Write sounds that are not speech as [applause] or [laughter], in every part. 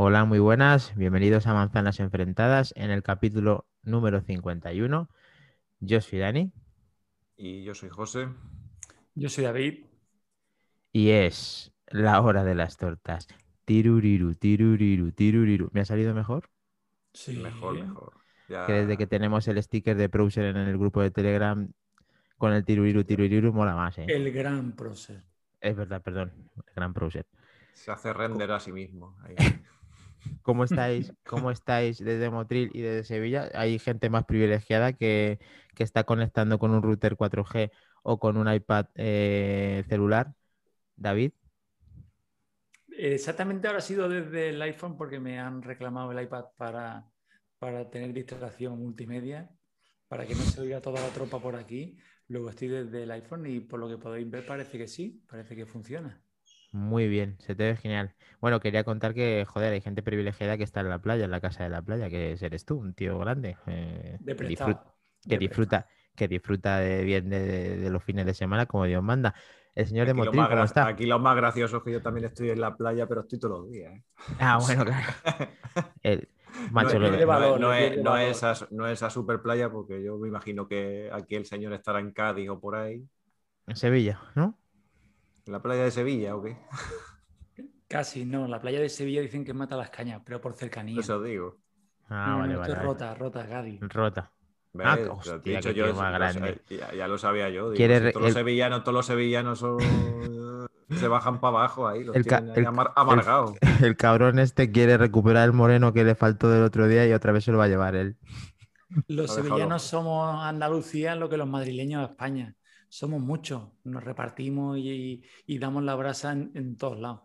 Hola, muy buenas. Bienvenidos a Manzanas Enfrentadas en el capítulo número 51. Yo soy Dani Y yo soy José. Yo soy David. y es la hora de las tortas. Tiruriru, tiruriru, tiruriru. ¿Me ha salido mejor? Sí. Mejor, mejor. Ya- Que desde que tenemos el sticker de Browser en el grupo de Telegram con el tiruriru, tiruriru mola más, ¿eh? El gran prócer. Es verdad, perdón. El gran Browser. Se hace render a sí mismo. ahí. [laughs] ¿Cómo [laughs] estáis? ¿Cómo estáis desde Motril y desde Sevilla? Hay gente más privilegiada que, que está conectando con un router 4G o con un iPad eh, celular. David, Exactamente ahora ha sido desde el iPhone porque me han reclamado el iPad para, para tener distracción multimedia, para que no se oiga toda la tropa por aquí. Luego estoy desde el iPhone y por lo que podéis ver parece que sí, parece que funciona. Muy bien, se te ve genial. Bueno, quería contar que, joder, hay gente privilegiada que está en la playa, en la casa de la playa, que eres tú, un tío grande. eh, De que disfruta, que disfruta de bien de, de- de los fines de semana como Dios manda. El señor de Aquí Motril, ¿cómo está? aquí lo más gracioso es que yo también estoy en la playa, pero estoy todos los días. ¿eh? Ah, bueno, claro. [laughs] El, No, macho, no no es, no es no es esa super playa, porque yo me imagino que aquí el señor estará en Cádiz o por ahí. en Sevilla, ¿no? ¿En la playa de Sevilla o qué? Casi no, la playa de Sevilla dicen que mata las cañas, pero por cercanía. Eso digo. Ah, No, vale, esto vale. rota, rota, Gadi. Rota. Ah, Te he dicho yo, más grande. ya, ya lo sabía yo. digo, si todos los sevillanos, todos los sevillanos son- se bajan para abajo ahí, los El ca- tienen ahí el- amar- el- amargados. [laughs] El cabrón este quiere recuperar el moreno que le faltó del otro día y otra vez se lo va a llevar él. Los Lo he dejado sevillanos somos Andalucía lo que los madrileños a España. Somos muchos, nos repartimos y, y damos la brasa en, en todos lados.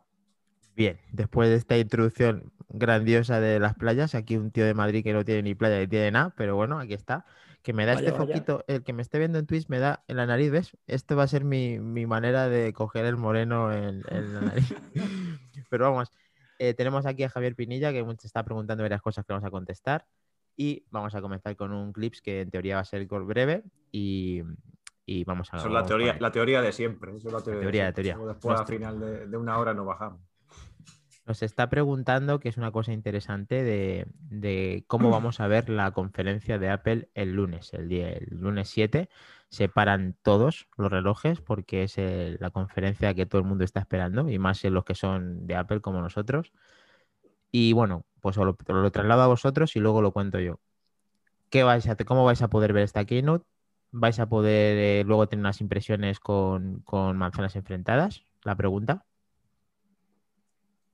Bien, después de esta introducción grandiosa de las playas, aquí un tío de Madrid que no tiene ni playa ni tiene nada, pero bueno, aquí está. Que me da Vaya, este vaya. foquito, el que me esté viendo en Twitch me da en la nariz, ¿ves? Esto va a ser mi, mi manera de coger el moreno en, en la nariz. [laughs] Pero vamos, eh, tenemos aquí a Javier Pinilla que te está preguntando varias cosas que vamos a contestar. Y vamos a comenzar con un clips que en teoría va a ser breve y, y vamos a Eso es la teoría, la teoría de siempre. Eso es la teoría, de teoría, siempre. teoría. Después, al final de, de una hora, nos bajamos. Nos está preguntando, que es una cosa interesante, de, de cómo [clears throat] vamos a ver la conferencia de Apple el lunes, el día, el lunes 7. Se paran todos los relojes porque es el- la conferencia que todo el mundo está esperando y más en los que son de Apple como nosotros. Y bueno, pues os lo, lo traslado a vosotros y luego lo cuento yo. ¿Qué vais a, ¿Cómo vais a poder ver esta keynote? ¿Vais a poder eh, luego tener unas impresiones con, con manzanas enfrentadas? La pregunta.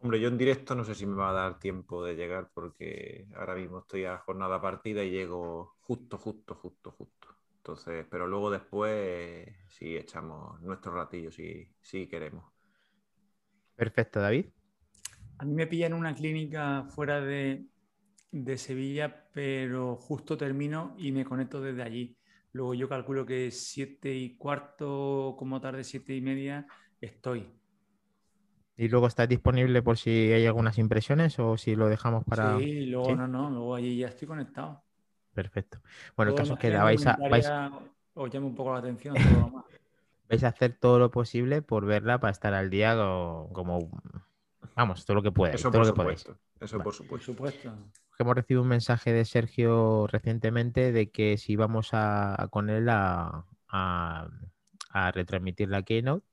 Hombre, yo en directo no sé si me va a dar tiempo de llegar porque ahora mismo estoy a jornada partida y llego justo, justo, justo, justo. Entonces, pero luego después sí echamos nuestro ratillo si, si queremos. Perfecto, David. A mí me pilla en una clínica fuera de, de Sevilla, pero justo termino y me conecto desde allí. Luego yo calculo que siete y cuarto, como tarde siete y media, estoy. Y luego está disponible por si hay algunas impresiones o si lo dejamos para. Sí, luego ¿Sí? no, no, luego allí ya estoy conectado. Perfecto. Bueno, el caso es que la vais a, vais, Os llama un poco la atención. todo lo más. [laughs] vais a hacer todo lo posible por verla para estar al día o- como. Vamos, todo lo que podáis. Eso todo por lo que podáis. supuesto. Eso Vale. por Por supuesto. Supuesto. Hemos recibido un mensaje de Sergio recientemente de que si vamos a, a con él a, a- a retransmitir la keynote.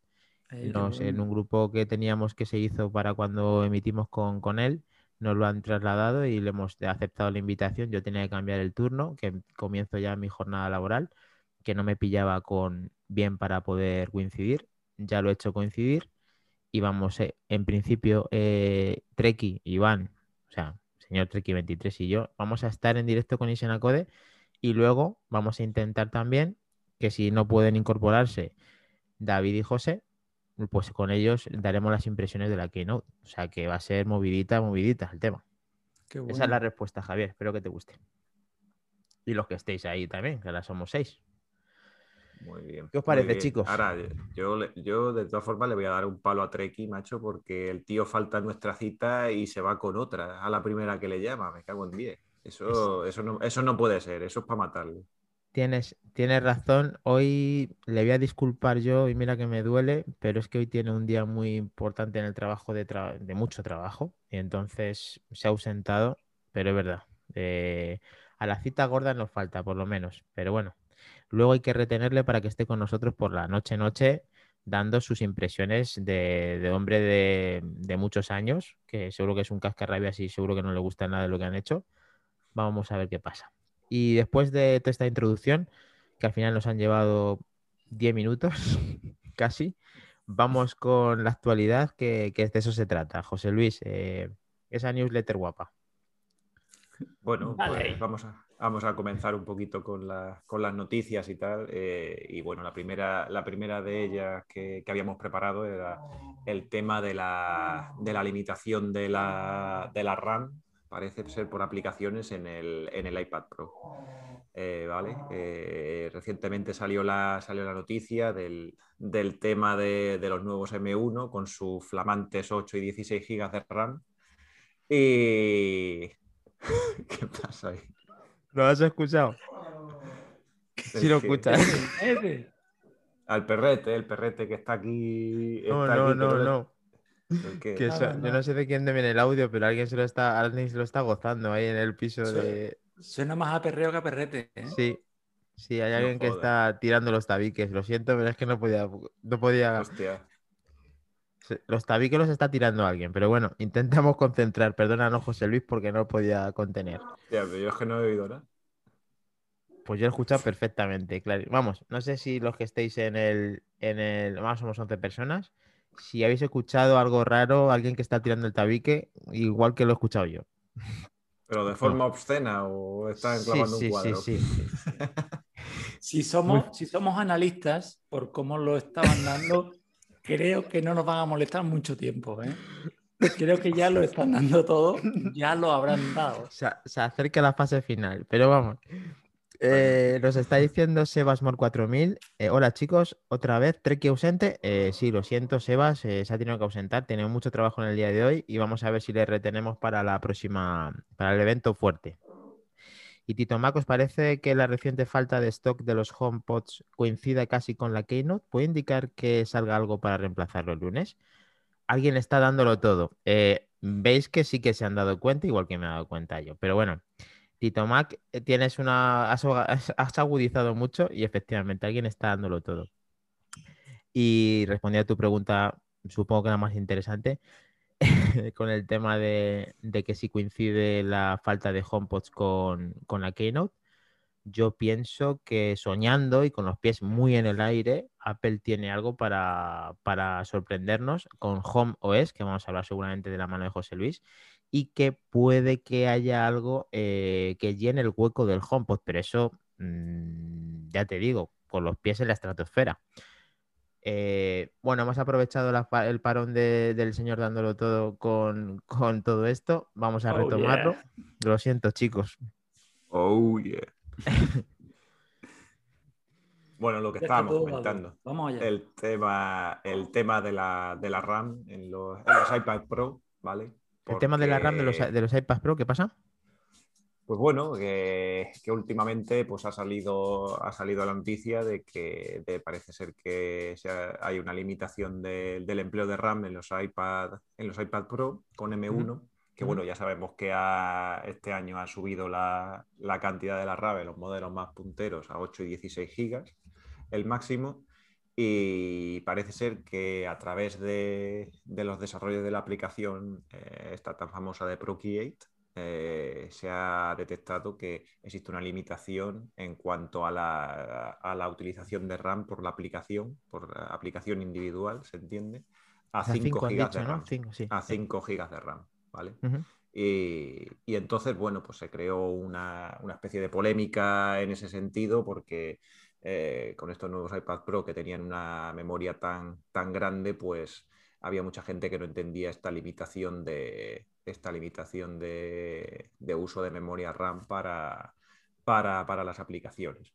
Eh, Nos- en un grupo que teníamos que se hizo para cuando emitimos con, con él, nos lo han trasladado y le hemos aceptado la invitación. Yo tenía que cambiar el turno, que comienzo ya mi jornada laboral, que no me pillaba con bien para poder coincidir. Ya lo he hecho coincidir y vamos, eh, en principio, eh, Treki, Iván, o sea, señor Treki 23 y yo, vamos a estar en directo con Isenacode y luego vamos a intentar también que si no pueden incorporarse David y José, pues con ellos daremos las impresiones de la keynote. O sea que va a ser movidita, movidita el tema. Qué Esa es bueno. la respuesta, Javier. Espero que te guste. Y los que estéis ahí también, que ahora somos seis. Muy bien. ¿Qué os parece, bien. chicos? Ahora, yo, yo de todas formas le voy a dar un palo a Treki, macho, porque el tío falta en nuestra cita y se va con otra a la primera que le llama. Me cago en 10. Eso, eso, no, eso no puede ser, eso es para matarle. Tienes, tienes razón. Hoy le voy a disculpar yo y mira que me duele, pero es que hoy tiene un día muy importante en el trabajo de, de mucho trabajo y entonces se ha ausentado, pero es verdad. Eh, a la cita gorda nos falta, por lo menos. Pero bueno, luego hay que retenerle para que esté con nosotros por la noche noche dando sus impresiones de, hombre de, muchos años, que seguro que es un cascarrabias y seguro que no le gusta nada de lo que han hecho. Vamos a ver qué pasa. Y después de toda esta introducción, que al final nos han llevado 10 minutos, [laughs] casi, vamos con la actualidad, que, de eso se trata. José Luis, eh, esa newsletter guapa. Bueno, pues vamos a, vamos a comenzar un poquito con, las noticias y tal. Eh, y bueno, la primera, la primera de ellas que, habíamos preparado era el tema de la, limitación de la, RAM, parece ser por aplicaciones en el, iPad Pro. Eh, ¿vale? Eh, recientemente salió la, salió la noticia del, tema de, de, los nuevos M1 con sus flamantes 8 y 16 GB de RAM. Y [laughs] ¿Qué pasa ahí? ¿Lo has escuchado? Sí lo escuchas. Al perrete, el perrete que está aquí. no, no, no, no. yo no sé de quién viene el audio, pero alguien se lo está, alguien se lo está gozando ahí en el piso de. Suena más a perreo que a perrete. ¿eh? Sí. Sí, hay alguien que está tirando los tabiques. Lo siento, pero es que no podía. No podía... Hostia. Los tabiques los está tirando alguien, pero bueno, intentamos concentrar. Perdónanos, José Luis, porque no podía contener. Ya, pero yo es que no he oído nada. Pues yo he escuchado perfectamente, claro. Vamos, no sé si los que estéis en el, en el, vamos, somos 11 personas, si habéis escuchado algo raro, alguien que está tirando el tabique, igual que lo he escuchado yo. ¿Pero de forma obscena o está enclavando un cuadro? Sí, sí, sí. [laughs] si, somos, si somos analistas, por cómo lo estaban dando, creo que no nos van a molestar mucho tiempo. ¿eh? Creo que ya lo están dando todo, ya lo habrán dado. [laughs] Se, acerca la fase final, pero vamos. Eh, nos está diciendo Sebasmor 4000. Eh, hola chicos, otra vez, Treki ausente. Eh, sí, lo siento, Sebas, se ha tenido que ausentar. Tenemos mucho trabajo en el día de hoy y vamos a ver si le retenemos para la próxima, para el evento fuerte. Y Tito Mac, ¿os parece que la reciente falta de stock de los HomePods coincida casi con la Keynote? ¿Puede indicar que salga algo para reemplazarlo el lunes? Alguien está dándolo todo. Eh, Veis que sí que se han dado cuenta, igual que me he dado cuenta yo. Pero bueno, Tito Mac, eh, tienes una. Has, has agudizado mucho y efectivamente alguien está dándolo todo. Y respondiendo a tu pregunta, supongo que la más interesante, [laughs] con el tema de, que si coincide la falta de HomePods con, la Keynote. Yo pienso que soñando y con los pies muy en el aire, Apple tiene algo para, sorprendernos con Home OS, que vamos a hablar seguramente de la mano de José Luis, y que puede que haya algo eh, que llene el hueco del HomePod, pero eso mm, ya te digo, con los pies en la estratosfera. Eh, bueno, hemos aprovechado el parón del señor dándolo todo con, todo esto. Vamos a oh, retomarlo. Lo siento, chicos. Oh, yeah. [laughs] bueno, lo que estábamos comentando. El tema, el tema de la, RAM en los, iPad Pro, ¿vale? El tema de la RAM de los, de los iPad Pro, ¿qué pasa? Pues bueno, que, últimamente pues ha salido, ha salido la noticia de que parece ser que hay una limitación del empleo de RAM en los iPad, en los iPad Pro con M1, que bueno, ya sabemos que este año ha subido la, cantidad de la RAM en los modelos más punteros a 8 y 16 gigas, el máximo, y parece ser que a través de, los desarrollos de la aplicación, eh, esta tan famosa de Procreate, eh, se ha detectado que existe una limitación en cuanto a la, utilización de RAM por la aplicación, por aplicación individual, ¿se entiende? A 5 GB de RAM. A 5 GB de RAM, ¿vale? y, entonces, bueno, pues se creó una, especie de polémica en ese sentido porque eh, con estos nuevos iPad Pro que tenían una memoria tan, tan grande, pues había mucha gente que no entendía esta limitación de, esta limitación de, uso de memoria RAM para, para, las aplicaciones.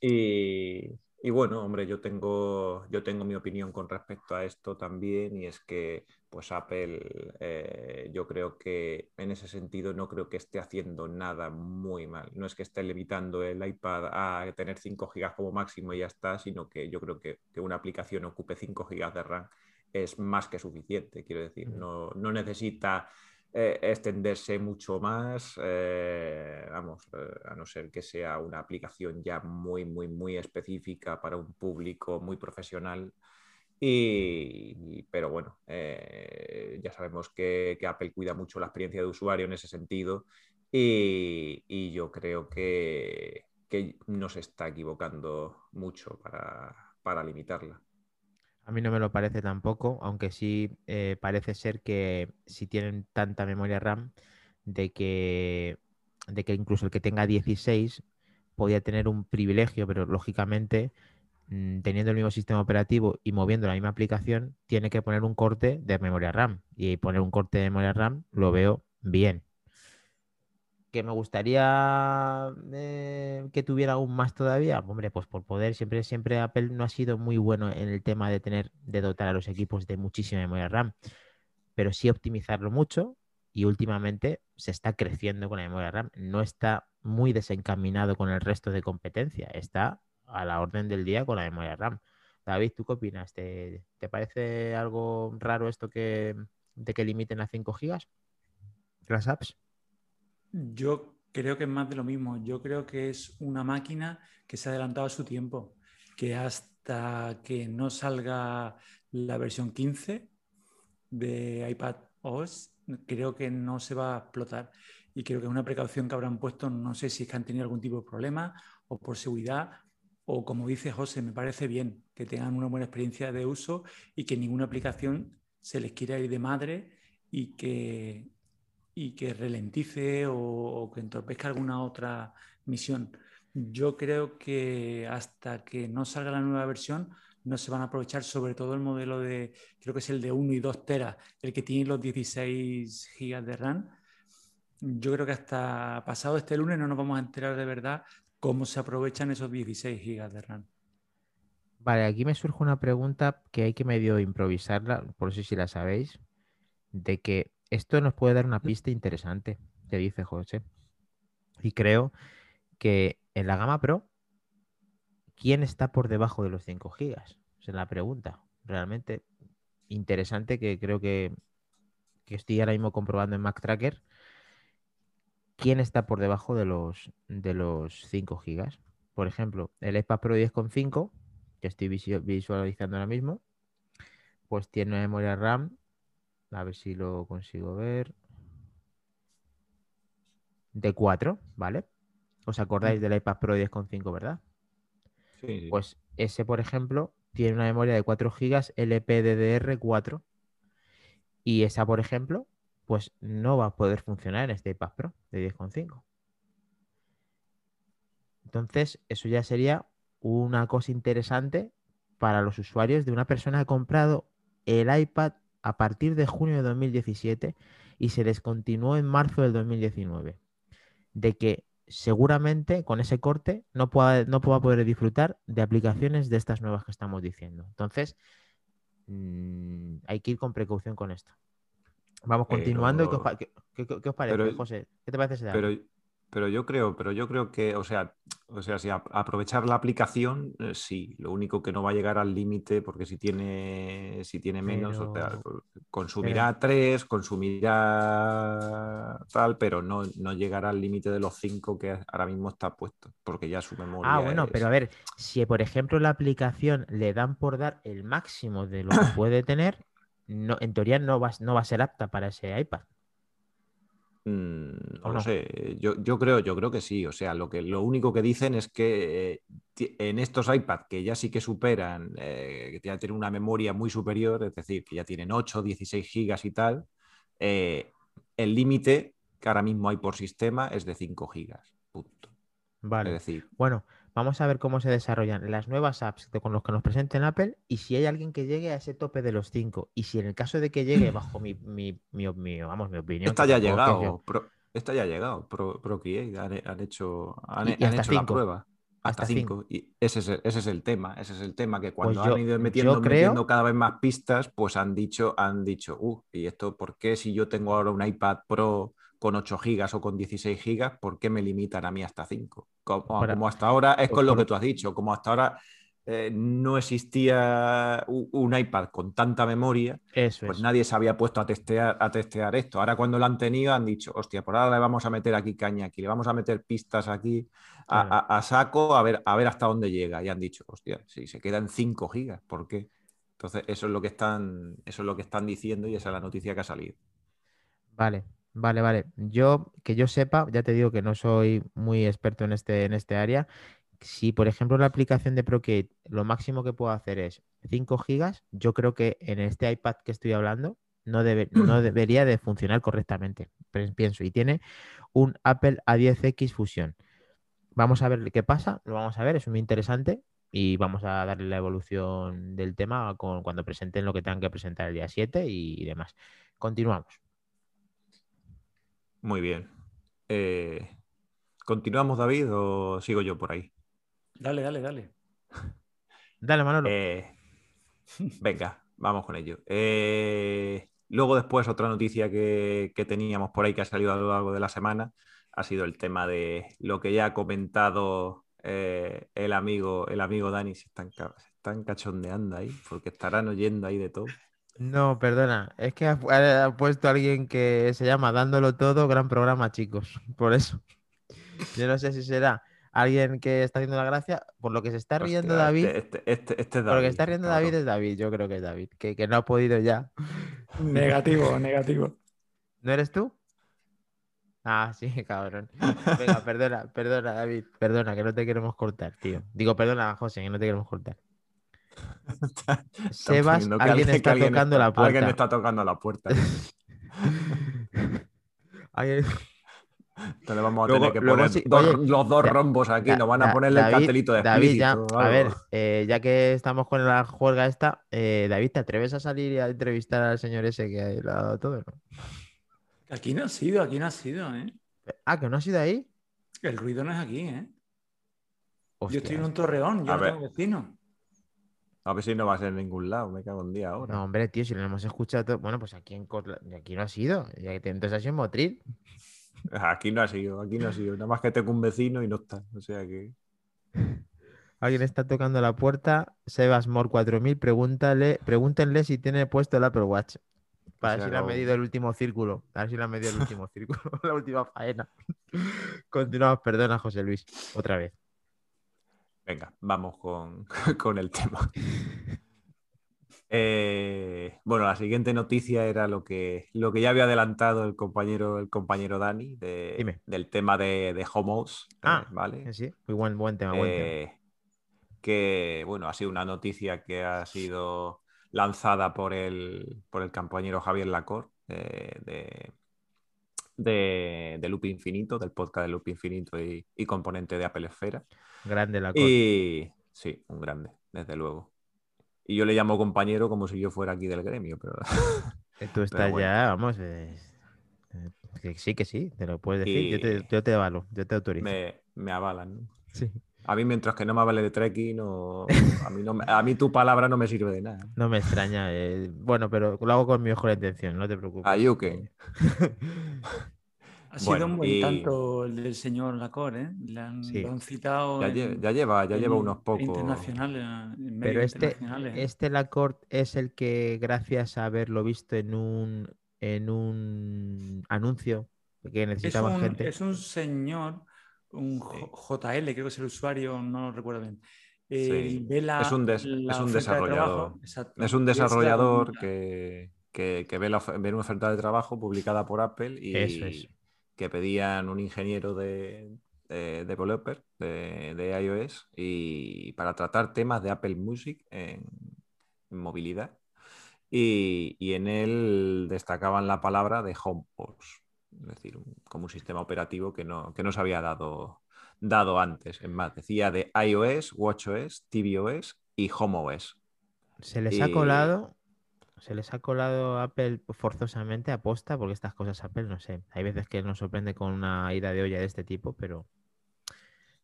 Y, Y bueno, hombre, yo tengo, yo tengo mi opinión con respecto a esto también y es que pues Apple eh, yo creo que en ese sentido no creo que esté haciendo nada muy mal. No es que esté limitando el iPad a tener 5 GB como máximo y ya está, sino que yo creo que, que una aplicación ocupe 5 GB de RAM es más que suficiente, quiero decir, no, no necesita eh, extenderse mucho más, eh, vamos, eh, a no ser que sea una aplicación ya muy, muy, muy específica para un público muy profesional. Y, pero bueno, ya sabemos que, Apple cuida mucho la experiencia de usuario en ese sentido y, yo creo que, que, no se está equivocando mucho para limitarla. A mí no me lo parece tampoco, aunque sí eh, parece ser que si tienen tanta memoria RAM, de que, de que incluso el que tenga 16 podía tener un privilegio, pero lógicamente mm, teniendo el mismo sistema operativo y moviendo la misma aplicación, tiene que poner un corte de memoria RAM. Y poner un corte de memoria RAM lo veo bien que me gustaría eh, que tuviera aún más todavía, hombre, pues por poder, siempre, siempre Apple no ha sido muy bueno en el tema de tener, de dotar a los equipos de muchísima memoria RAM, pero sí optimizarlo mucho y últimamente se está creciendo con la memoria RAM, no está muy desencaminado con el resto de competencia, está a la orden del día con la memoria RAM. David, ¿tú qué opinas? ¿Te, parece algo raro esto que, de que limiten a 5 gigas las apps? Yo creo que es más de lo mismo. Yo creo que es una máquina que se ha adelantado a su tiempo, que hasta que no salga la versión 15 de iPad OS, creo que no se va a explotar. Y creo que es una precaución que habrán puesto, no sé si es que han tenido algún tipo de problema o por seguridad, o como dice José, me parece bien que tengan una buena experiencia de uso y que ninguna aplicación se les quiera ir de madre y que y que ralentice o, que entorpezca alguna otra misión. Yo creo que hasta que no salga la nueva versión no se van a aprovechar sobre todo el modelo de, creo que es el de 1 y 2 teras, el que tiene los 16 gigas de RAM. Yo creo que hasta pasado este lunes no nos vamos a enterar de verdad cómo se aprovechan esos 16 gigas de RAM. Vale, aquí me surge una pregunta que hay que medio improvisarla, por si la sabéis, de que esto nos puede dar una pista interesante, que dice José. Y creo que en la gama Pro, ¿quién está por debajo de los 5 gigas? Esa es la pregunta. Realmente interesante que creo que, que estoy ahora mismo comprobando en Mac Tracker. ¿Quién está por debajo de los, de los 5 gigas? Por ejemplo, el iPad Pro 10.5, que estoy visualizando ahora mismo, pues tiene una memoria RAM a ver si lo consigo ver. De 4, ¿vale? ¿Os acordáis del iPad Pro 10.5, verdad? Sí, Pues ese, por ejemplo, tiene una memoria de 4 GB LPDDR4. Y esa, por ejemplo, pues no va a poder funcionar en este iPad Pro de 10.5. Entonces, eso ya sería una cosa interesante para los usuarios de una persona que ha comprado el iPad a partir de junio de 2017 y se descontinuó en marzo del 2019. De que seguramente con ese corte no pueda, no pueda poder disfrutar de aplicaciones de estas nuevas que estamos diciendo. Entonces, mm, hay que ir con precaución con esto. Vamos continuando. ¿Qué, os, parece, José? ¿Qué te parece ese pero, pero yo creo, pero yo creo que, o sea, o sea, si aprovechar la aplicación, eh, sí. Lo único que no va a llegar al límite, porque si tiene, si tiene menos, consumirá tres, consumirá tal, pero no, no llegará al límite de los cinco que ahora mismo está puesto, porque ya su memoria. Ah, bueno, pero a ver, si por ejemplo la aplicación le dan por dar el máximo de lo que puede tener, no, en teoría no va, no va a ser apta para ese iPad. Mm, no, sé, yo, yo, creo, yo creo que sí. O sea, lo, que, lo único que dicen es que eh, en estos iPad que ya sí que superan, eh, que ya tienen una memoria muy superior, es decir, que ya tienen 8, 16 gigas y tal, eh, el límite que ahora mismo hay por sistema es de 5 gigas. Punto. Vale. Es decir, bueno, Vamos a ver cómo se desarrollan las nuevas apps con los que nos presenten Apple y si hay alguien que llegue a ese tope de los cinco. Y si en el caso de que llegue, [laughs] bajo mi, mi, mi, vamos, mi opinión. Esta ya ha llegado. esta ya ha llegado. Pro, han, hecho, han, hecho la prueba. Hasta 5. Y ese es, el, ese es el tema. Ese es el tema. Que cuando Pues yo- han ido metiendo, creo- metiendo cada vez más pistas, pues han dicho, han dicho, uh, ¿y esto por qué si yo tengo ahora un iPad Pro con 8 gigas o con 16 gigas, ¿por qué me limitan a mí hasta 5? Como, Para- como hasta ahora, es con lo por- que tú has dicho, como hasta ahora eh, no existía un iPad con tanta memoria, Eso pues es. nadie se había puesto a testear, a testear esto. Ahora cuando lo han tenido han dicho, hostia, por ahora le vamos a meter aquí caña, aquí le vamos a meter pistas aquí a, Claro. a- a saco a ver, a ver hasta dónde llega. Y han dicho, hostia, si se quedan 5 gigas, ¿por qué? Entonces eso es lo que están, eso es lo que están diciendo y esa es la noticia que ha salido. Vale, vale, vale. Yo, que yo sepa, ya te digo que no soy muy experto en este, en este área. Si, por ejemplo, la aplicación de Procreate, lo máximo que puedo hacer es 5 gigas, yo creo que en este iPad que estoy hablando no, debe- no [clears throat] debería de funcionar correctamente. Pienso, y tiene un Apple A10X Fusion. Vamos a ver qué pasa, lo vamos a ver, es muy interesante y vamos a darle la evolución del tema con, cuando presenten lo que tengan que presentar el día 7 y demás. Continuamos. Muy bien. Eh, ¿Continuamos, David, o sigo yo por ahí? Dale, dale, dale. Dale, Manolo. Eh, venga, vamos con ello. Eh, luego después otra noticia que, que teníamos por ahí que ha salido a lo largo de la semana ha sido el tema de lo que ya ha comentado eh, el amigo, el amigo Dani, se están, se están cachondeando ahí, porque estarán oyendo ahí de todo. No, perdona, es que ha, ha- ha puesto alguien que se llama Dándolo Todo, gran programa, chicos. [laughs] Por eso. Yo no sé si será alguien que está haciendo la gracia. Por lo que se está riendo David, Este, este, este- este es por lo que está riendo. David es David, yo creo que es David, que, que no ha podido ya. [laughs] Negativo, negativo. ¿No eres tú? Ah, sí, [laughs] cabrón. Venga, perdona, perdona, David, perdona, que no te queremos cortar, tío. Digo, perdona, José, que no te queremos cortar. [laughs] Sebas, que alguien está que tocando la Alguien puerta. está tocando la puerta. [laughs] Alguien- [laughs] Entonces vamos a Luego- tener que luego poner sí- dos- oye, los dos rombos aquí. Da- Nos van a Da- ponerle el cartelito de David, ya, a ver, eh, ya que estamos con la juerga esta, eh, David, ¿te atreves a salir y a entrevistar al señor ese que le ha dado todo? no? Aquí no ha sido, aquí no ha sido, ¿eh? Ah, que no has ido ahí. El ruido no es aquí, ¿eh? Yo estoy en un torreón, yo A no ver. tengo vecino. A ver si no va a ser en ningún lado. Me cago en día ahora. No, hombre, tío, si lo hemos escuchado todo. Bueno, pues aquí en Cotla- aquí no ha sido. Ya que te- Entonces ha sido en Motril. [laughs] Aquí no ha sido, aquí no ha sido. Nada más que tengo un vecino y no está. O sea que. [laughs] Alguien está tocando la puerta. Sebasmore 4000, pregúntale, pregúntenle si tiene puesto el Apple Watch. Para ver si le ha medido el último círculo. A ver si le ha medido el último [laughs] círculo. La última faena. Continuamos, perdona, José Luis. Otra vez. Venga, vamos con, [laughs] con el tema. Eh, bueno, la siguiente noticia era lo que, lo que ya había adelantado el compañero, el compañero Dani de- del tema de, de homos. eh, Ah, ¿vale? Sí, muy buen, buen tema, buen tema. Eh, que bueno, ha sido una noticia que ha sido lanzada por el, por el compañero Javier Lacor de, de, de Loop Infinito, del podcast de Loop Infinito y, y componente de Apple Esfera. Grande la cosa. Y sí, un grande, desde luego. Y yo le llamo compañero como si yo fuera aquí del gremio, pero Que [laughs] Tú estás bueno. ya, vamos. eh, eh, que sí, que sí, te lo puedes decir. Yo te, Y- yo te avalo, yo te autorizo. me, me avalan. ¿no? Sí. A mí, mientras que no me vale de trekking, no, [laughs] a, mí no a mí tu palabra no me sirve de nada. No me extraña. eh, Bueno, pero lo hago con mi mejor intención, no te preocupes. Ayuque. [laughs] Ha sido Bueno, un buen y- tanto el del señor Lacor, ¿eh? Le han, Sí. lo han citado Ya, en- lle- ya lleva, ya lleva unos pocos. internacionales, en Pero este, ¿eh? este Lacorte es el que, gracias a haberlo visto en un, en un anuncio que Es necesitaba un, gente. es un señor, un JL, creo que es el usuario, no lo recuerdo bien. Eh, Sí, ve la- es un des- la es un desarrollador. Es un desarrollador que, que- que ve, la, ve una oferta de trabajo publicada por Apple y Eso es. Que pedían un ingeniero de, de developer de, de iOS y para tratar temas de Apple Music en, en movilidad. Y, y en él destacaban la palabra de HomePods, es decir, un- como un sistema operativo que no, que no se había dado, dado antes. Es más, decía de iOS, WatchOS, tvOS y HomeOS. Se les ha colado, se les ha colado Apple forzosamente aposta, porque estas cosas Apple, no sé, hay veces que nos sorprende con una ida de olla de este tipo, pero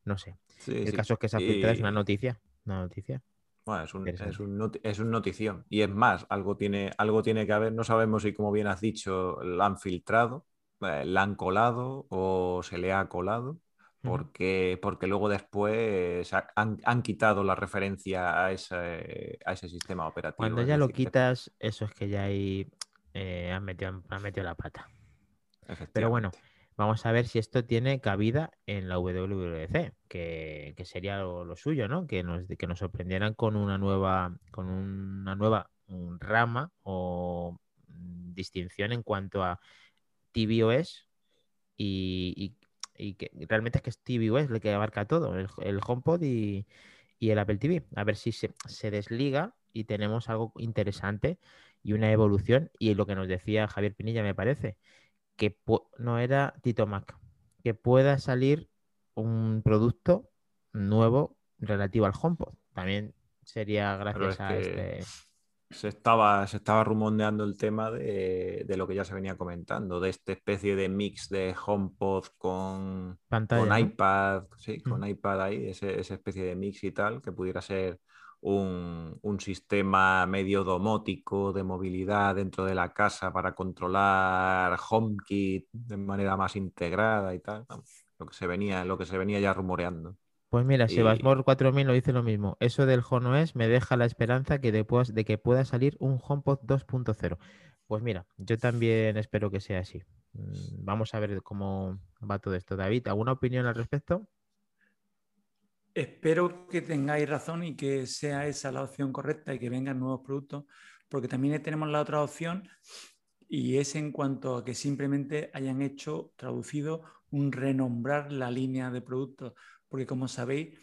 No sé. Sí, el sí. caso es que esa filtrada es una Y- noticia. Una noticia. Bueno, es un, es, Interesante. un noti- es un notición. Y es más, algo tiene, algo tiene que haber. No sabemos si, como bien has dicho, la han filtrado, eh, la han colado o se le ha colado. Porque, porque luego después ha- han, han quitado la referencia a ese, a ese sistema operativo. Cuando ya lo quitas, eso es que ya ahí eh, han, metido, han metido la pata. Pero bueno, vamos a ver si esto tiene cabida en la WWDC, que, que sería lo, lo suyo, ¿no? Que nos, que nos sorprendieran con una nueva, con una nueva mm, rama o mm, distinción en cuanto a tvOS y, y- y que realmente es que es tvOS el que abarca todo, el, el HomePod y, y el Apple TV. A ver si se, se desliga y tenemos algo interesante y una evolución. Y lo que nos decía Javier Pinilla, me parece, que no era Tito Mac, que pueda salir un producto nuevo relativo al HomePod. También sería gracias es a que este. Se estaba, se estaba rumoreando el tema de, de lo que ya se venía comentando, de esta especie de mix de HomePod con, Pantalla, con ¿no? iPad, sí, con Mm. iPad ahí, ese- esa especie de mix y tal, que pudiera ser un, un sistema medio domótico de movilidad dentro de la casa para controlar HomeKit de manera más integrada y tal. Vamos, lo que se venía, lo que se venía ya rumoreando. Pues mira, Y- Sebasmor 4000 lo dice lo mismo. Eso del HomeOS me deja la esperanza que de, de que pueda salir un HomePod 2.0. Pues mira, yo también espero que sea así. Mm, Vamos a ver cómo va todo esto. David, ¿alguna opinión al respecto? Espero que tengáis razón y que sea esa la opción correcta y que vengan nuevos productos, porque también tenemos la otra opción y es en cuanto a que simplemente hayan hecho, traducido, un renombrar la línea de productos, porque como sabéis,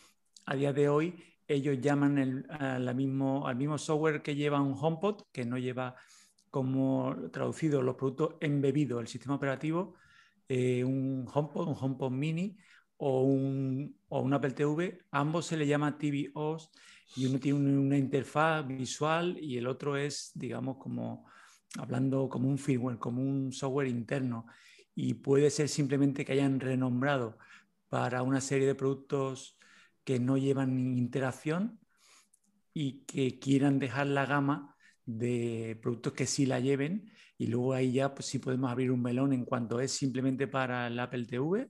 a día de hoy ellos llaman el- a la mismo, al mismo software que lleva un HomePod, que no lleva como traducido los productos embebidos, el sistema operativo, eh, un HomePod, un HomePod mini o un, o un Apple TV, ambos se le llama tvOS y uno tiene un- una interfaz visual y el otro es, digamos, como hablando como un firmware, como un software interno. Y puede ser simplemente que hayan renombrado para una serie de productos que no llevan interacción y que quieran dejar la gama de productos que sí la lleven y luego ahí ya pues sí podemos abrir un melón en cuanto es simplemente para el Apple TV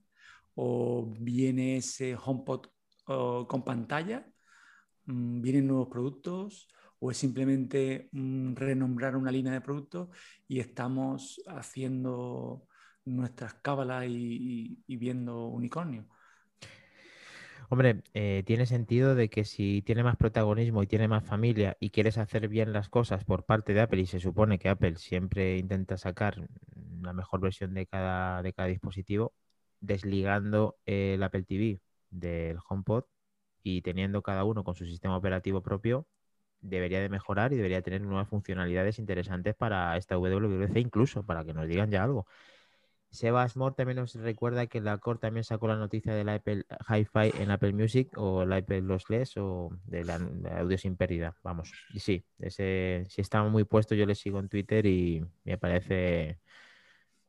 o viene ese HomePod oh, con pantalla, mm, vienen nuevos productos o es simplemente mm, renombrar una línea de productos y estamos haciendo nuestras cábalas y, y- y viendo unicornio. Hombre, eh, tiene sentido de que si tiene más protagonismo y tiene más familia y quieres hacer bien las cosas por parte de Apple y se supone que Apple siempre intenta sacar la mejor versión de cada, de cada dispositivo, desligando el Apple TV del HomePod y teniendo cada uno con su sistema operativo propio, debería de mejorar y debería tener nuevas funcionalidades interesantes para esta WWDC incluso, para que nos digan ya algo. Sebas Moore también nos recuerda que la Core también sacó la noticia del Apple Hi-Fi en Apple Music o el Apple Lossless o de la, audio sin pérdida. Vamos, y sí, ese sí está muy puesto, yo le sigo en Twitter y me parece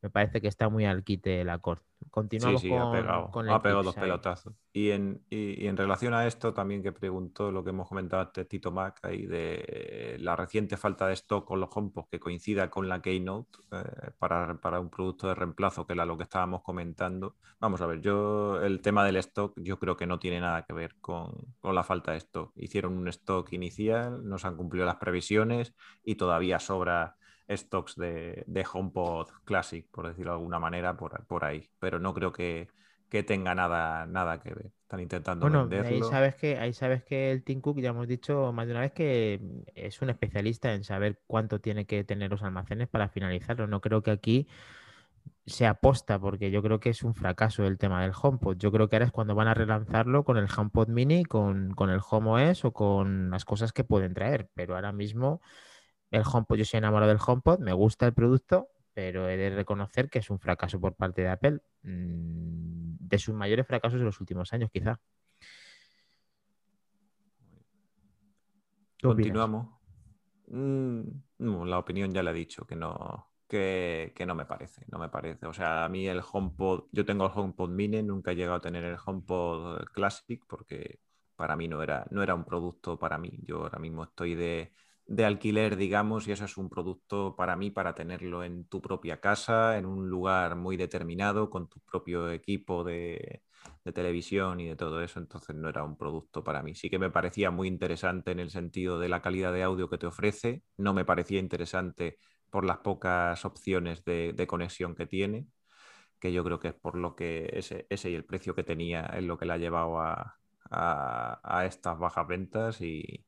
me parece que está muy al quite la Core. Continuamos sí, sí, con, ha pegado, con ha pegado dos ahí. pelotazos. Y en, y, y en relación a esto, también que preguntó lo que hemos comentado antes, Tito Mac, ahí de la reciente falta de stock con los HomePod que coincida con la Keynote eh, para, para un producto de reemplazo, que era lo que estábamos comentando. Vamos a ver, yo el tema del stock yo creo que no tiene nada que ver con, con la falta de stock. Hicieron un stock inicial, no se han cumplido las previsiones y todavía sobra stocks de, de HomePod Classic, por decirlo de alguna manera, por, por ahí. Pero no creo que, que tenga nada, nada que ver. Están intentando Bueno, ahí venderlo. sabes que ahí sabes que el Tim Cook ya hemos dicho más de una vez que es un especialista en saber cuánto tiene que tener los almacenes para finalizarlo. No creo que aquí se aposta porque yo creo que es un fracaso el tema del HomePod. Yo creo que ahora es cuando van a relanzarlo con el HomePod Mini, con, con el Home OS o con las cosas que pueden traer. Pero ahora mismo el HomePod, yo soy enamorado del HomePod, me gusta el producto, pero he de reconocer que es un fracaso por parte de Apple, mm, de sus mayores fracasos de los últimos años, quizá. Continuamos. Mm, la opinión ya le he dicho, que no, que, no me parece, no me parece. O sea, a mí el HomePod, yo tengo el HomePod Mini, nunca he llegado a tener el HomePod Classic porque para mí no era, no era un producto para mí. Yo ahora mismo estoy de, de alquiler, digamos, y eso es un producto para mí para tenerlo en tu propia casa, en un lugar muy determinado, con tu propio equipo de, televisión y de todo eso, entonces no era un producto para mí. Sí que me parecía muy interesante en el sentido de la calidad de audio que te ofrece, no me parecía interesante por las pocas opciones de, conexión que tiene, que yo creo que es por lo que ese, ese y el precio que tenía es lo que la ha llevado a, a estas bajas ventas y,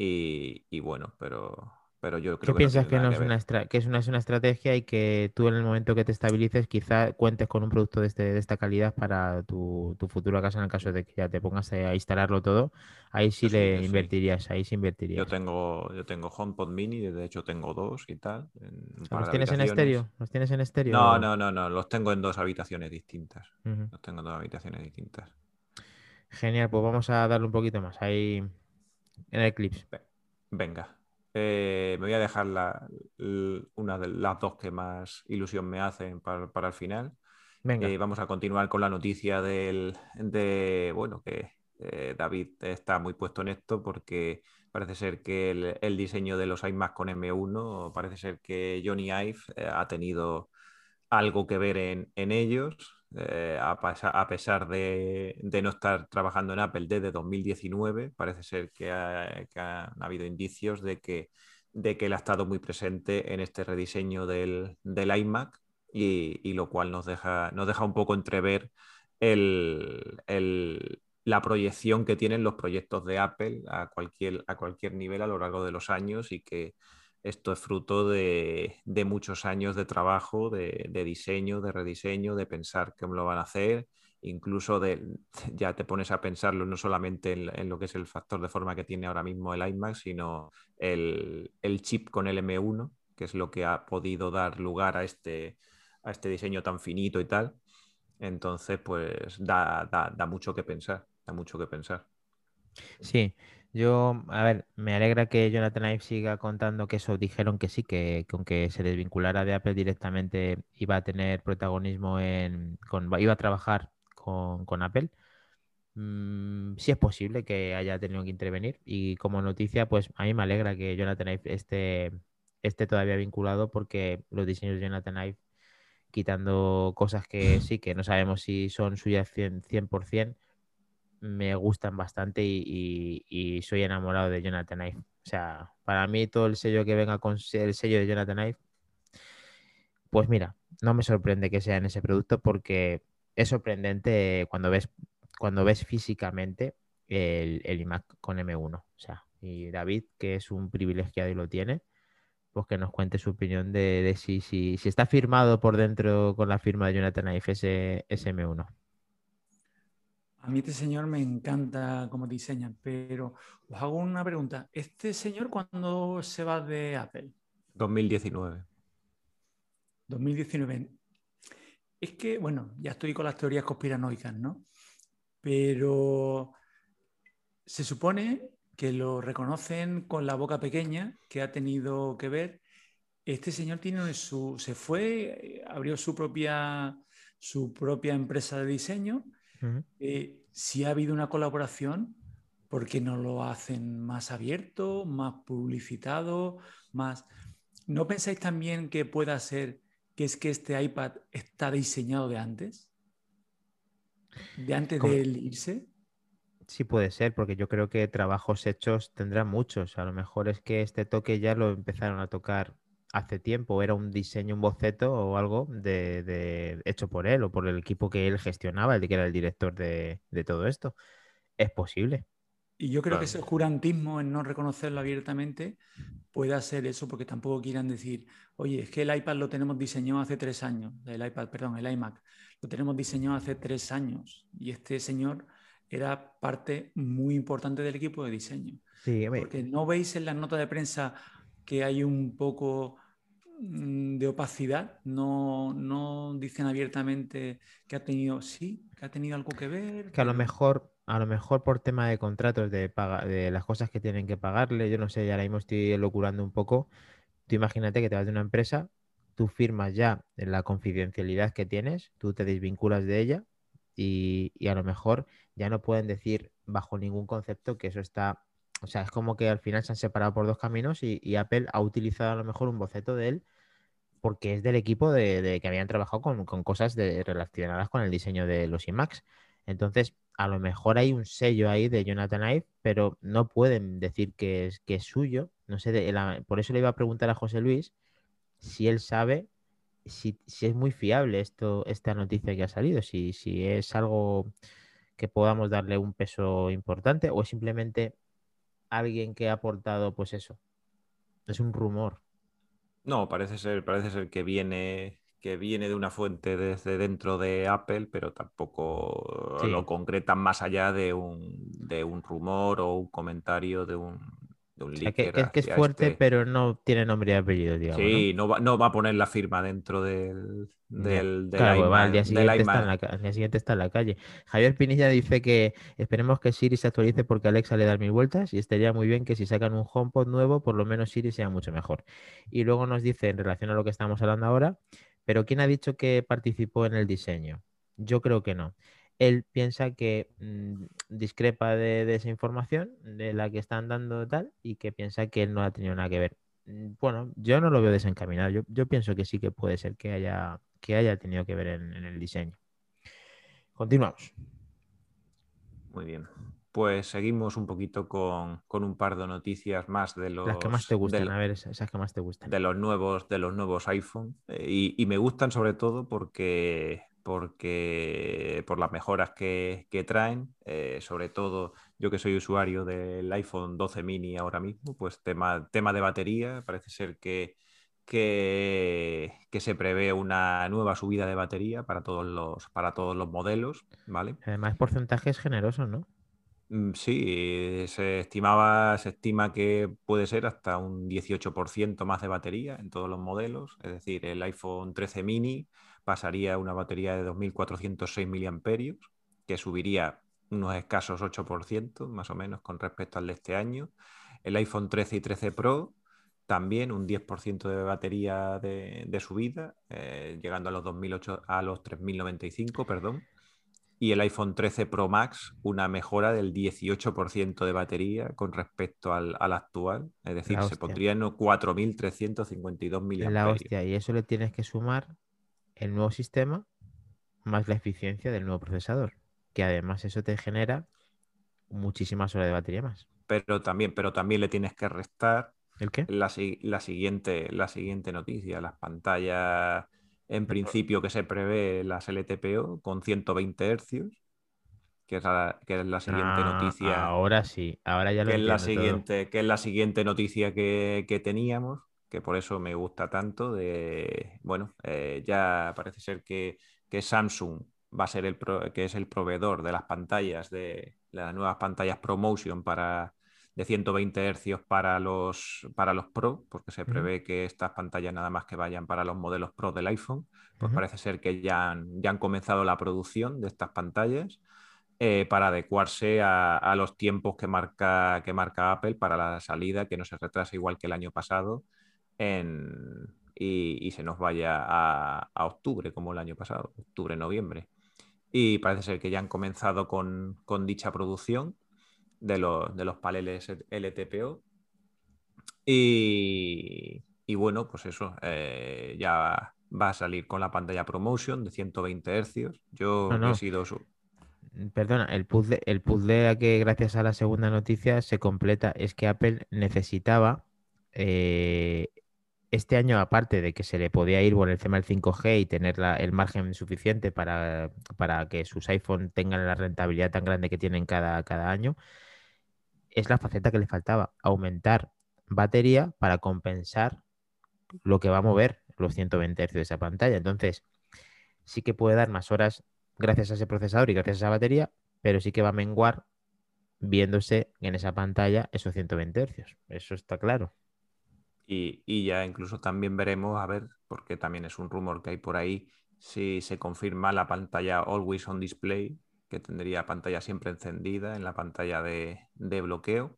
y, bueno, pero, pero yo creo ¿Qué piensas que, no es, una que es, una, es una estrategia y que tú en el momento que te estabilices quizá cuentes con un producto de, este, de esta calidad para tu, tu, futura casa en el caso de que ya te pongas a instalarlo todo? Ahí sí le invertirías, ahí sí invertirías. Yo tengo, yo tengo HomePod Mini, de hecho tengo dos y tal. ¿Los tienes en estéreo? ¿Los tienes en estéreo? No, no, no, no, los tengo en dos habitaciones distintas. Los tengo en dos habitaciones distintas. Genial, pues vamos a darle un poquito más. Ahí en el Eclipse. Venga. Eh, me voy a dejar una de las dos que más ilusión me hacen para, el final. Venga. Eh, vamos a continuar con la noticia del, de, bueno, que eh, David está muy puesto en esto porque parece ser que el, diseño de los iMac con M1, parece ser que Johnny Ive ha tenido algo que ver en, en ellos. Eh, a, pesar de, no estar trabajando en Apple desde 2019, parece ser que, han habido indicios de que, de que él ha estado muy presente en este rediseño del, iMac y, lo cual nos deja, nos deja un poco entrever la proyección que tienen los proyectos de Apple a cualquier, a cualquier nivel a lo largo de los años y que esto es fruto de, muchos años de trabajo, de, diseño, de rediseño, de pensar cómo lo van a hacer, incluso de, [laughs] ya te pones a pensarlo no solamente en, lo que es el factor de forma que tiene ahora mismo el iMac, sino el, chip con el M1, que es lo que ha podido dar lugar a este, a este diseño tan finito y tal. Entonces, pues da, da mucho que pensar, da mucho que pensar. Sí, yo, a ver, me alegra que Jonathan Ive siga contando que eso dijeron que sí, que, aunque se desvinculara de Apple directamente iba a tener protagonismo en, con, iba a trabajar con, Apple. Mm, sí es posible que haya tenido que intervenir y como noticia, pues a mí me alegra que Jonathan Ive esté, esté todavía vinculado porque los diseños de Jonathan Ive, quitando cosas que [laughs] sí, que no sabemos si son suyas 100%, 100% me gustan bastante y, soy enamorado de Jonathan Ive. O sea, para mí todo el sello que venga con el sello de Jonathan Ive, pues mira, no me sorprende que sea en ese producto porque es sorprendente cuando ves, cuando ves físicamente el, el iMac con M1. O sea, y David, que es un privilegiado y lo tiene, pues que nos cuente su opinión de, si, si, si, está firmado por dentro con la firma de Jonathan Ive ese, ese M1. A mí este señor me encanta cómo diseña, pero os hago una pregunta. ¿Este señor cuándo se va de Apple? 2019. 2019. Es que, bueno, ya estoy con las teorías conspiranoicas, ¿no? Pero se supone que lo reconocen con la boca pequeña, que ha tenido que ver. Este señor tiene su, se fue, abrió su propia, su propia empresa de diseño eh, si ha habido una colaboración, ¿por qué no lo hacen más abierto, más publicitado, más... ¿No pensáis también que pueda ser que es que este iPad está diseñado de antes? ¿De antes de irse? Sí puede ser, porque yo creo que trabajos hechos tendrán muchos. A lo mejor es que este toque ya lo empezaron a tocar hace tiempo era un diseño, un boceto o algo de, hecho por él o por el equipo que él gestionaba, el que era el director de, todo esto. Es posible. Y yo creo que ese oscurantismo en no reconocerlo abiertamente puede hacer eso, porque tampoco quieran decir, oye, es que el iPad lo tenemos diseñado hace tres años, el iPad, perdón, el iMac, lo tenemos diseñado hace tres años. Y este señor era parte muy importante del equipo de diseño. Sí, porque no veis en las notas de prensa que hay un poco de opacidad, no, no dicen abiertamente que ha tenido, sí, que ha tenido algo que ver. Que a lo mejor, a lo mejor por tema de contratos, de, de las cosas que tienen que pagarle, yo no sé, ya ahora mismo estoy locurando un poco. Tú imagínate que te vas de una empresa, tú firmas ya la confidencialidad que tienes, tú te desvinculas de ella y, y a lo mejor ya no pueden decir bajo ningún concepto que eso está o sea, es como que al final se han separado por dos caminos y, Apple ha utilizado a lo mejor un boceto de él porque es del equipo de, que habían trabajado con, cosas relacionadas con el diseño de los iMacs. Entonces, a lo mejor hay un sello ahí de Jonathan Ive, pero no pueden decir que es, que es suyo. No sé, por eso le iba a preguntar a José Luis si él sabe si, es muy fiable esto, esta noticia que ha salido, si, si es algo que podamos darle un peso importante o simplemente alguien que ha aportado, pues eso. Es un rumor. No, parece ser, parece ser que viene, que viene de una fuente desde dentro de Apple, pero tampoco lo concretan más allá de un, de un rumor o un comentario de un, que, es, fuerte, este pero no tiene nombre y apellido, digamos. Sí, ¿no? va, no va, a poner la firma dentro del, del, claro, al, día siguiente está en la, día siguiente está en la calle. Javier Pinilla dice que esperemos que Siri se actualice porque Alexa le da mil vueltas y estaría muy bien que si sacan un HomePod nuevo, por lo menos Siri sea mucho mejor. Y luego nos dice, en relación a lo que estamos hablando ahora, pero ¿quién ha dicho que participó en el diseño? Yo creo que no él piensa que mm, discrepa de, esa información, de la que están dando tal, y que piensa que él no ha tenido nada que ver. Mm, bueno, yo no lo veo desencaminado. Yo, yo pienso que sí que puede ser que haya, que haya tenido que ver en, el diseño. Continuamos. Muy bien. Pues seguimos un poquito con, un par de noticias más de los. Las que más te gustan, a ver, esas que más te gustan. De los nuevos, de los nuevos iPhone. Eh, y, y, me gustan sobre todo porque porque por las mejoras que, traen, eh, sobre todo yo que soy usuario del iPhone 12 mini ahora mismo, pues tema, tema de batería, parece ser que, que, se prevé una nueva subida de batería para todos los, para todos los modelos, ¿vale? Además, porcentajes generosos, ¿no? Mm, sí, se estimaba, se estima que puede ser hasta un 18% más de batería en todos los modelos, es decir, el iPhone 13 mini pasaría a una batería de 2.406 mAh, que subiría unos escasos 8% más o menos con respecto al de este año. El iPhone 13 y 13 Pro también un 10% de batería de, subida, eh, llegando a los, 2008, a los 3.095, perdón. Y el iPhone 13 Pro Max, una mejora del 18% de batería con respecto al, actual. Es decir, se pondría en 4.352 mAh. La hostia, y eso le tienes que sumar el nuevo sistema más la eficiencia del nuevo procesador, que además eso te genera muchísimas horas de batería más. Pero también, pero también le tienes que restar ¿El qué? La, siguiente, la siguiente noticia, las pantallas en principio que se prevé las LTPO con 120 Hz, que es la, que es la siguiente ah, noticia. Ahora sí, ahora ya lo que es la siguiente, Que es la siguiente noticia que, que teníamos que por eso me gusta tanto. De, bueno, eh, ya parece ser que, Samsung va a ser el que es el proveedor de las pantallas, de las nuevas pantallas ProMotion para de 120 Hz para los, para los Pro, porque se prevé que estas pantallas nada más que vayan para los modelos Pro del iPhone, pues parece ser que ya han, ya han comenzado la producción de estas pantallas. Eh, para adecuarse a, los tiempos que marca, que marca Apple para la salida, que no se retrase igual que el año pasado, y, se nos vaya a, octubre, como el año pasado, octubre-noviembre. Y parece ser que ya han comenzado con, dicha producción de, los, de los paneles LTPO. Y, bueno, pues eso, eh, ya va a salir con la pantalla ProMotion de 120 Hz. Yo he sido su... Perdona, el puzzle, el puzzle a que gracias a la segunda noticia se completa es que Apple necesitaba eh, este año, aparte de que se le podía ir por el tema del 5G y tener el margen suficiente para, que sus iPhone tengan la rentabilidad tan grande que tienen cada, cada año, es la faceta que le faltaba, aumentar batería para compensar lo que va a mover los 120 Hz de esa pantalla. Entonces, sí que puede dar más horas gracias a ese procesador y gracias a esa batería, pero sí que va a menguar viéndose en esa pantalla esos 120 Hz. Eso está claro. Y, ya incluso también veremos, a ver, porque también es un rumor que hay por ahí, si se confirma la pantalla Always on Display, que tendría pantalla siempre encendida en la pantalla de, bloqueo.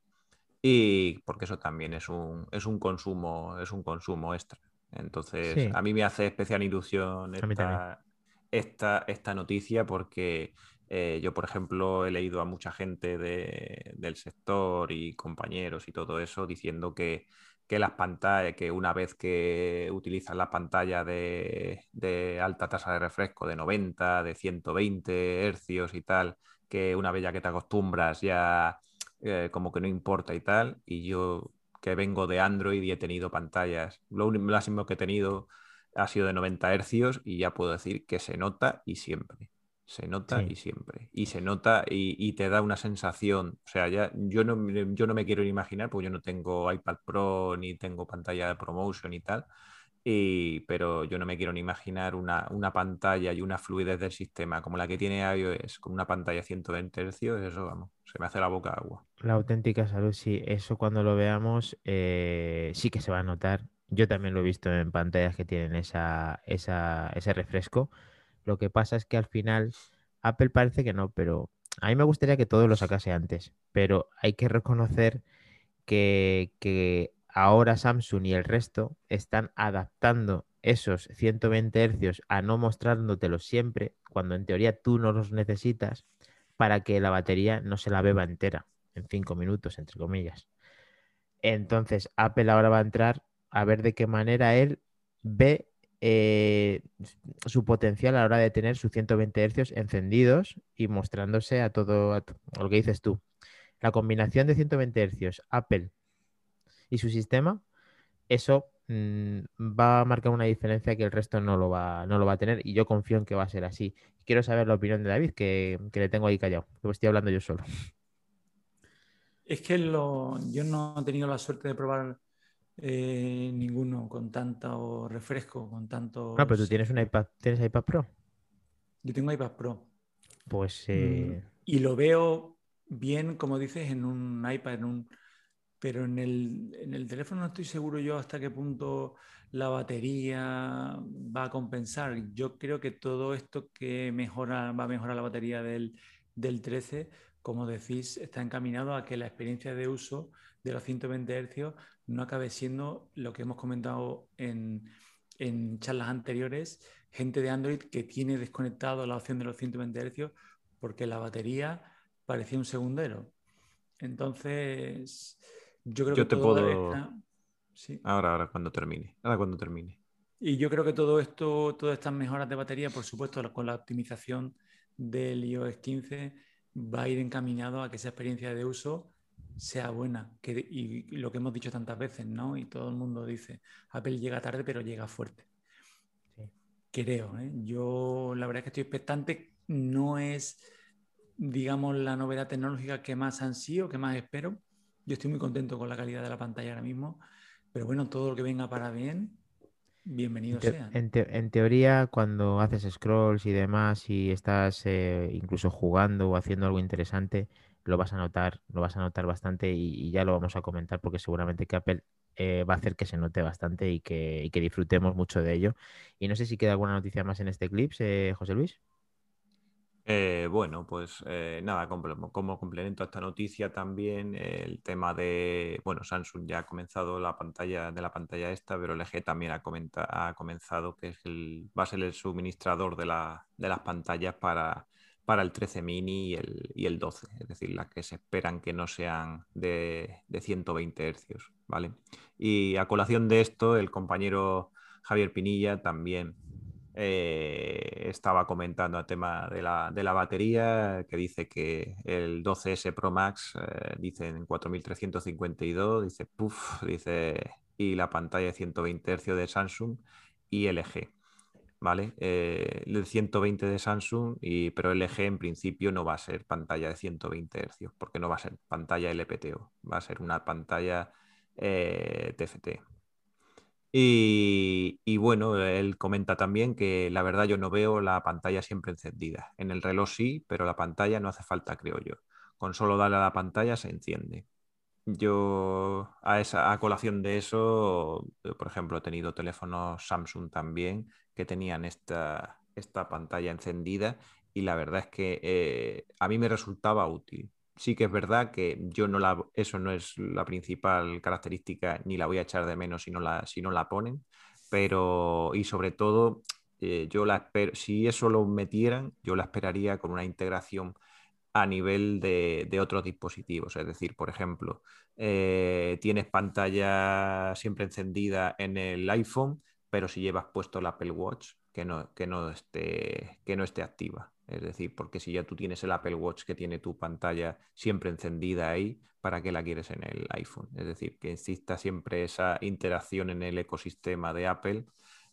Y porque eso también es un, es un consumo, es un consumo extra. Entonces, a mí me hace especial ilusión esta, esta, noticia porque eh, yo, por ejemplo, he leído a mucha gente del sector y compañeros y todo eso diciendo que, las pantallas, que una vez que utilizas la pantalla de, de, alta tasa de refresco de 90, de 120 hercios y tal, que una vez ya que te acostumbras ya eh, como que no importa y tal, y yo que vengo de Android y he tenido pantallas, lo máximo que he tenido ha sido de 90 hercios y ya puedo decir que se nota y siempre. Se nota y siempre. Y se nota y, te da una sensación. O sea, ya yo no, yo no me quiero imaginar, porque yo no tengo iPad Pro ni tengo pantalla de promotion y tal. Y, pero yo no me quiero ni imaginar una, una, pantalla y una fluidez del sistema como la que tiene iOS, con una pantalla 120 Hz, eso vamos, se me hace la boca agua. La auténtica salud, sí, eso cuando lo veamos eh, sí que se va a notar. Yo también lo he visto en pantallas que tienen esa, esa, ese refresco. Lo que pasa es que al final Apple parece que no, pero a mí me gustaría que todo lo sacase antes, pero hay que reconocer que, que ahora Samsung y el resto están adaptando esos 120 Hz a no mostrándotelos siempre, cuando en teoría tú no los necesitas, para que la batería no se la beba entera en 5 minutos, entre comillas. Entonces, Apple ahora va a entrar a ver de qué manera él ve eh, su potencial a la hora de tener sus 120 Hz encendidos y mostrándose a todo lo que dices tú. La combinación de 120 Hz, Apple y su sistema, eso mm, va a marcar una diferencia que el resto no lo, va, no lo va a tener y yo confío en que va a ser así. Quiero saber la opinión de David, que, le tengo ahí callado, que estoy hablando yo solo. Es que lo, yo no he tenido la suerte de probar eh, ninguno con tanto refresco, con tanto... No, pero tú tienes un iPad, ¿tienes iPad Pro? Yo tengo iPad Pro. Pues... Eh, mm, y lo veo bien, como dices, en un iPad, en un pero en el, teléfono no estoy seguro yo hasta qué punto la batería va a compensar. Yo creo que todo esto que mejora, va a mejorar la batería del, 13, como decís, está encaminado a que la experiencia de uso de los 120 Hz no acabe siendo lo que hemos comentado en, en charlas anteriores, gente de Android que tiene desconectado la opción de los 120 Hz porque la batería parecía un segundero. Entonces, yo creo que te puedo. Ahora, ahora, cuando termine. Ahora, cuando termine. Y yo creo que todo esto, todas estas mejoras de batería, por supuesto, con la optimización del iOS 15, va a ir encaminado a que esa experiencia de uso sea buena. Que, y lo que hemos dicho tantas veces, ¿no? Y todo el mundo dice, Apple llega tarde, pero llega fuerte. Creo, ¿eh? Yo la verdad es que estoy expectante. No es, digamos, la novedad tecnológica que más ansío, que más espero, yo estoy muy contento con la calidad de la pantalla ahora mismo, pero bueno, todo lo que venga para bien, bienvenido sea. En, teoría, cuando haces scrolls y demás y estás eh, incluso jugando o haciendo algo interesante, lo vas a notar, lo vas a notar bastante y, ya lo vamos a comentar porque seguramente que Apple eh, va a hacer que se note bastante y que, disfrutemos mucho de ello. Y no sé si queda alguna noticia más en este clip, eh, José Luis. Eh, bueno, pues nada, como, complemento a esta noticia también el tema de, bueno, Samsung ya ha comenzado la pantalla de la pantalla esta, pero LG también ha, comenzado que es el, va a ser el suministrador de, de las pantallas para, para el 13 mini y el, y el 12, es decir, las que se esperan que no sean de, de 120 Hz, ¿vale? Y a colación de esto, el compañero Javier Pinilla también eh, estaba comentando el tema de la, de la, batería, que dice que el 12S Pro Max eh, dice en 4352, dice puff, dice y la pantalla de 120 Hz de Samsung y LG. ¿Vale? Eh, el 120 de Samsung, y, pero LG en principio no va a ser pantalla de 120 Hz, porque no va a ser pantalla LPTO, va a ser una pantalla TFT. Y, bueno, él comenta también que la verdad yo no veo la pantalla siempre encendida. En el reloj sí, pero la pantalla no hace falta, creo yo. Con solo darle a la pantalla se enciende. Yo a, esa, a colación de eso, por ejemplo, he tenido teléfonos Samsung también que tenían esta, esta pantalla encendida y la verdad es que eh, a mí me resultaba útil. Sí que es verdad que yo no la, eso no es la principal característica, ni la voy a echar de menos si no la, si no la ponen, pero y sobre todo eh, yo la espero, si eso lo metieran, yo la esperaría con una integración a nivel de, de otros dispositivos. Es decir, por ejemplo, eh, tienes pantalla siempre encendida en el iPhone, pero si llevas puesto el Apple Watch, que no, que no, esté, que no esté activa. Es decir, porque si ya tú tienes el Apple Watch que tiene tu pantalla siempre encendida ahí, ¿para qué la quieres en el iPhone? Es decir, que exista siempre esa interacción en el ecosistema de Apple,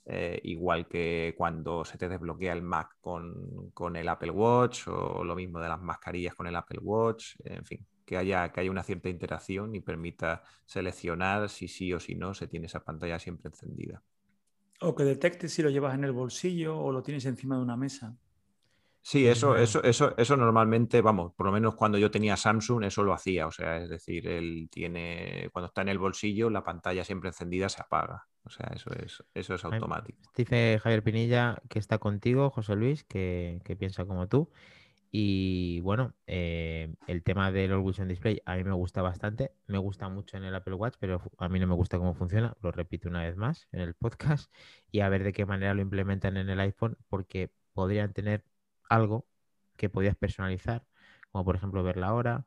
eh, igual que cuando se te desbloquea el Mac con, con, el Apple Watch o lo mismo de las mascarillas con el Apple Watch, en fin, que haya, que haya una cierta interacción y permita seleccionar si sí o si no se tiene esa pantalla siempre encendida. O que detecte si lo llevas en el bolsillo o lo tienes encima de una mesa. Sí, eso, eso, eso, eso normalmente, vamos, por lo menos cuando yo tenía Samsung, eso lo hacía. O sea, es decir, él tiene, cuando está en el bolsillo, la pantalla siempre encendida se apaga. O sea, eso es, eso es automático. Dice Javier Pinilla que está contigo, José Luis, que, que piensa como tú. Y bueno, eh, el tema del Always On Display a mí me gusta bastante. Me gusta mucho en el Apple Watch, pero a mí no me gusta cómo funciona. Lo repito una vez más en el podcast. [laughs] Y a ver de qué manera lo implementan en el iPhone, porque podrían tener algo que podías personalizar, como por ejemplo ver la hora,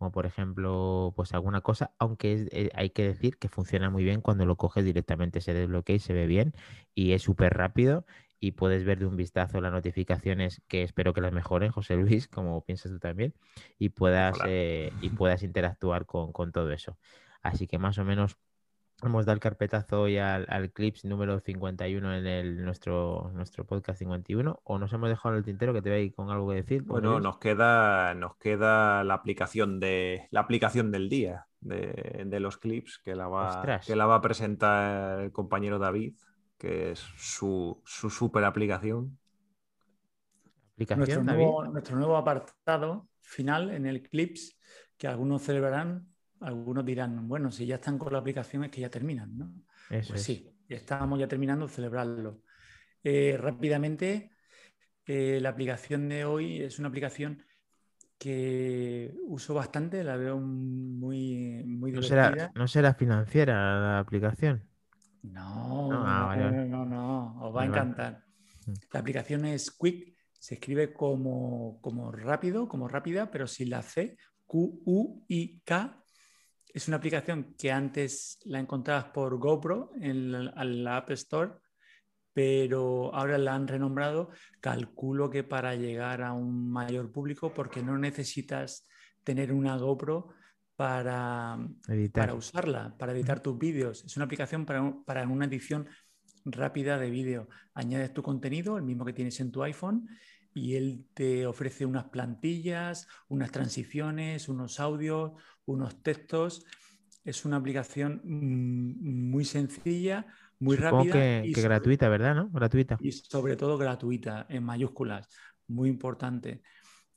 como por ejemplo, pues alguna cosa, aunque eh, hay que decir que funciona muy bien cuando lo coges directamente, se desbloquea y se ve bien y es súper rápido y puedes ver de un vistazo las notificaciones que espero que las mejoren, José Luis, como piensas tú también, y puedas, eh, y puedas interactuar con, con todo eso. Así que más o menos Hemos dado el carpetazo hoy al, clips número 51 en el, nuestro, nuestro podcast 51 o nos hemos dejado en el tintero que te voy con algo que decir. Bueno, nos queda, nos queda la aplicación de la aplicación del día de, los clips que la, va, que la va a presentar el compañero David, que es su, su super aplicación. ¿Aplicación nuestro, nuestro nuevo apartado final en el clips que algunos celebrarán algunos dirán, bueno, si ya están con la aplicación es que ya terminan, ¿no? pues sí, ya estábamos ya terminando de celebrarlo. Eh, rápidamente, eh, la aplicación de hoy es una aplicación que uso bastante, la veo muy, muy ¿No será, ¿No será financiera la aplicación? No, no, ah, no, no, os va a encantar. Mm. La aplicación es Quick, se escribe como, como rápido, como rápida, pero sin la C, Q-U-I-K es una aplicación que antes la encontrabas por GoPro en la, App Store, pero ahora la han renombrado. Calculo que para llegar a un mayor público, porque no necesitas tener una GoPro para, para usarla, para editar tus vídeos. Es una aplicación para, para una edición rápida de vídeo. Añades tu contenido, el mismo que tienes en tu iPhone, y él te ofrece unas plantillas, unas transiciones, unos audios, unos textos. Es una aplicación mm, muy sencilla, muy rápida. Que, y gratuita, ¿verdad? ¿no? Gratuita. Y sobre todo gratuita, en mayúsculas. Muy importante.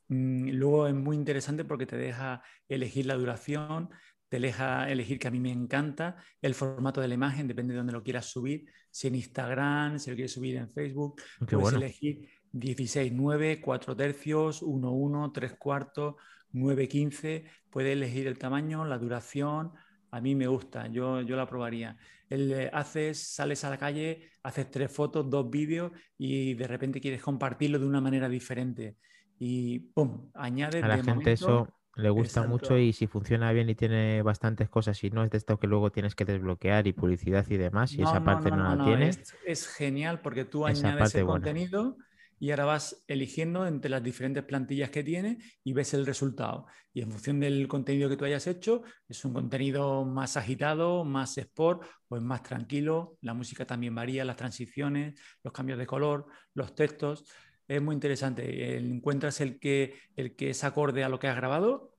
Mm, luego es muy interesante porque te deja elegir la duración, te deja elegir que a mí me encanta el formato de la imagen, depende de dónde lo quieras subir, si en Instagram, si lo quieres subir en Facebook, puedes elegir 16, 9, 4 tercios, 1, 1, 3 cuartos, 9, 15. Puedes elegir el tamaño, la duración. A mí me gusta, yo, yo la probaría. El, haces, sales a la calle, haces tres fotos, dos vídeos y de repente quieres compartirlo de una manera diferente. Y ¡pum! Añades. A la gente eso le gusta mucho y si funciona bien y tiene bastantes cosas y no es de esto que luego tienes que desbloquear y publicidad y demás y esa parte no, la tiene. Es, genial porque tú añades el contenido y ahora vas eligiendo entre las diferentes plantillas que tiene y ves el resultado. Y en función del contenido que tú hayas hecho, es un contenido más agitado, más sport o es más tranquilo. La música también varía, las transiciones, los cambios de color, los textos. Es muy interesante. Encuentras el que, el que es acorde a lo que has grabado,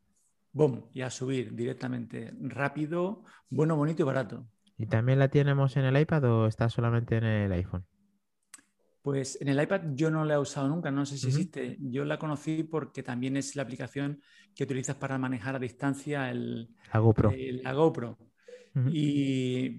¡boom! Y a subir directamente. Rápido, bueno, bonito y barato. ¿Y también la tenemos en el iPad o está solamente en el iPhone? Pues en el iPad yo no la he usado nunca, no sé si existe. Yo la conocí porque también es la aplicación que utilizas para manejar a distancia el, la GoPro. la GoPro. Y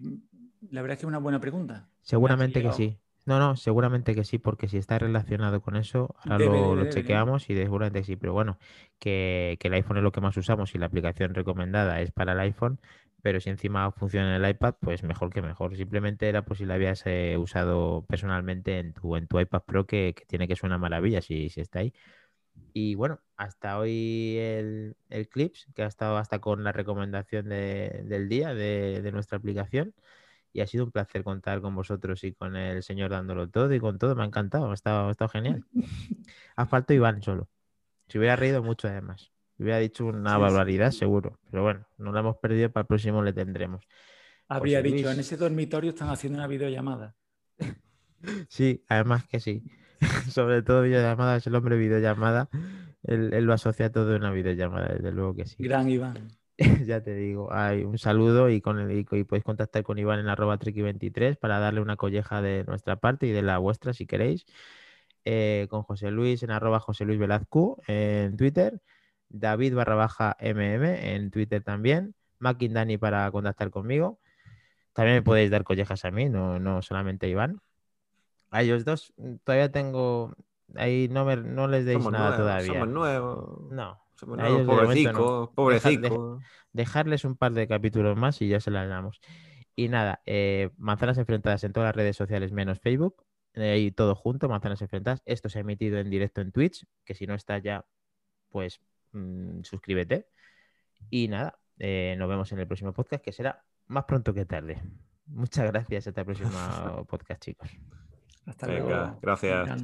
la verdad es que es una buena pregunta. Seguramente que sí. No, no, seguramente que sí, porque si está relacionado con eso, ahora lo, chequeamos y seguramente sí. Pero bueno, que, que, el iPhone es lo que más usamos y la aplicación recomendada es para el iPhone, pero si encima funciona en el iPad, pues mejor que mejor. Simplemente era por si la habías eh, usado personalmente en tu, en tu iPad Pro, que, tiene que ser una maravilla si, si está ahí. Y bueno, hasta hoy el, el, Clips, que ha estado hasta con la recomendación del día de, de, nuestra aplicación. Y ha sido un placer contar con vosotros y con el señor dándolo todo y con todo. Me ha encantado, ha estado, ha estado genial. [laughs] ha faltado Iván solo. Se hubiera reído mucho además. Hubiera dicho una barbaridad, seguro. Pero bueno, no la hemos perdido, para el próximo le tendremos. Habría dicho, en ese dormitorio están haciendo una videollamada. [laughs] sí, además que sí. [laughs] Sobre todo videollamada, es el hombre videollamada. Él, lo asocia todo a una videollamada, desde luego que sí. Gran Iván. [laughs] ya te digo, hay un saludo y, con el, y, podéis contactar con Iván en arroba triki23 para darle una colleja de nuestra parte y de la vuestra si queréis. Eh, con José Luis en arroba José Luis Velazco en Twitter David barra baja MM en Twitter también, Dani para contactar conmigo. También me podéis dar collejas a mí, no, no solamente a Iván. A ellos dos mm, todavía tengo. Ahí no, me, no les deis nada todavía. Somos nuevos. No. Somos nuevos, pobrecicos, dejarles un par de capítulos más y ya se las damos. Y nada, eh, manzanas enfrentadas en todas las redes sociales menos Facebook. Eh, y todo junto, manzanas enfrentadas. Esto se ha emitido en directo en Twitch, que si no está ya, pues Mm, suscríbete. Y nada, eh, nos vemos en el próximo podcast, que será más pronto que tarde. Muchas gracias. Hasta el próximo [laughs] podcast, chicos. Hasta luego. Gracias.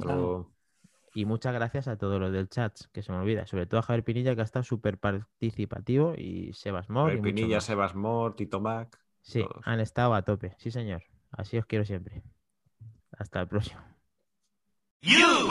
Y muchas gracias a todos los del chat, que se me olvida. Sobre todo a Javier Pinilla, que ha estado súper participativo, y Sebas Mor. Javier Pinilla, Sebas Mor, Tito Mac. Sí, han estado a tope. Sí, señor. Así os quiero siempre. Hasta el próximo. You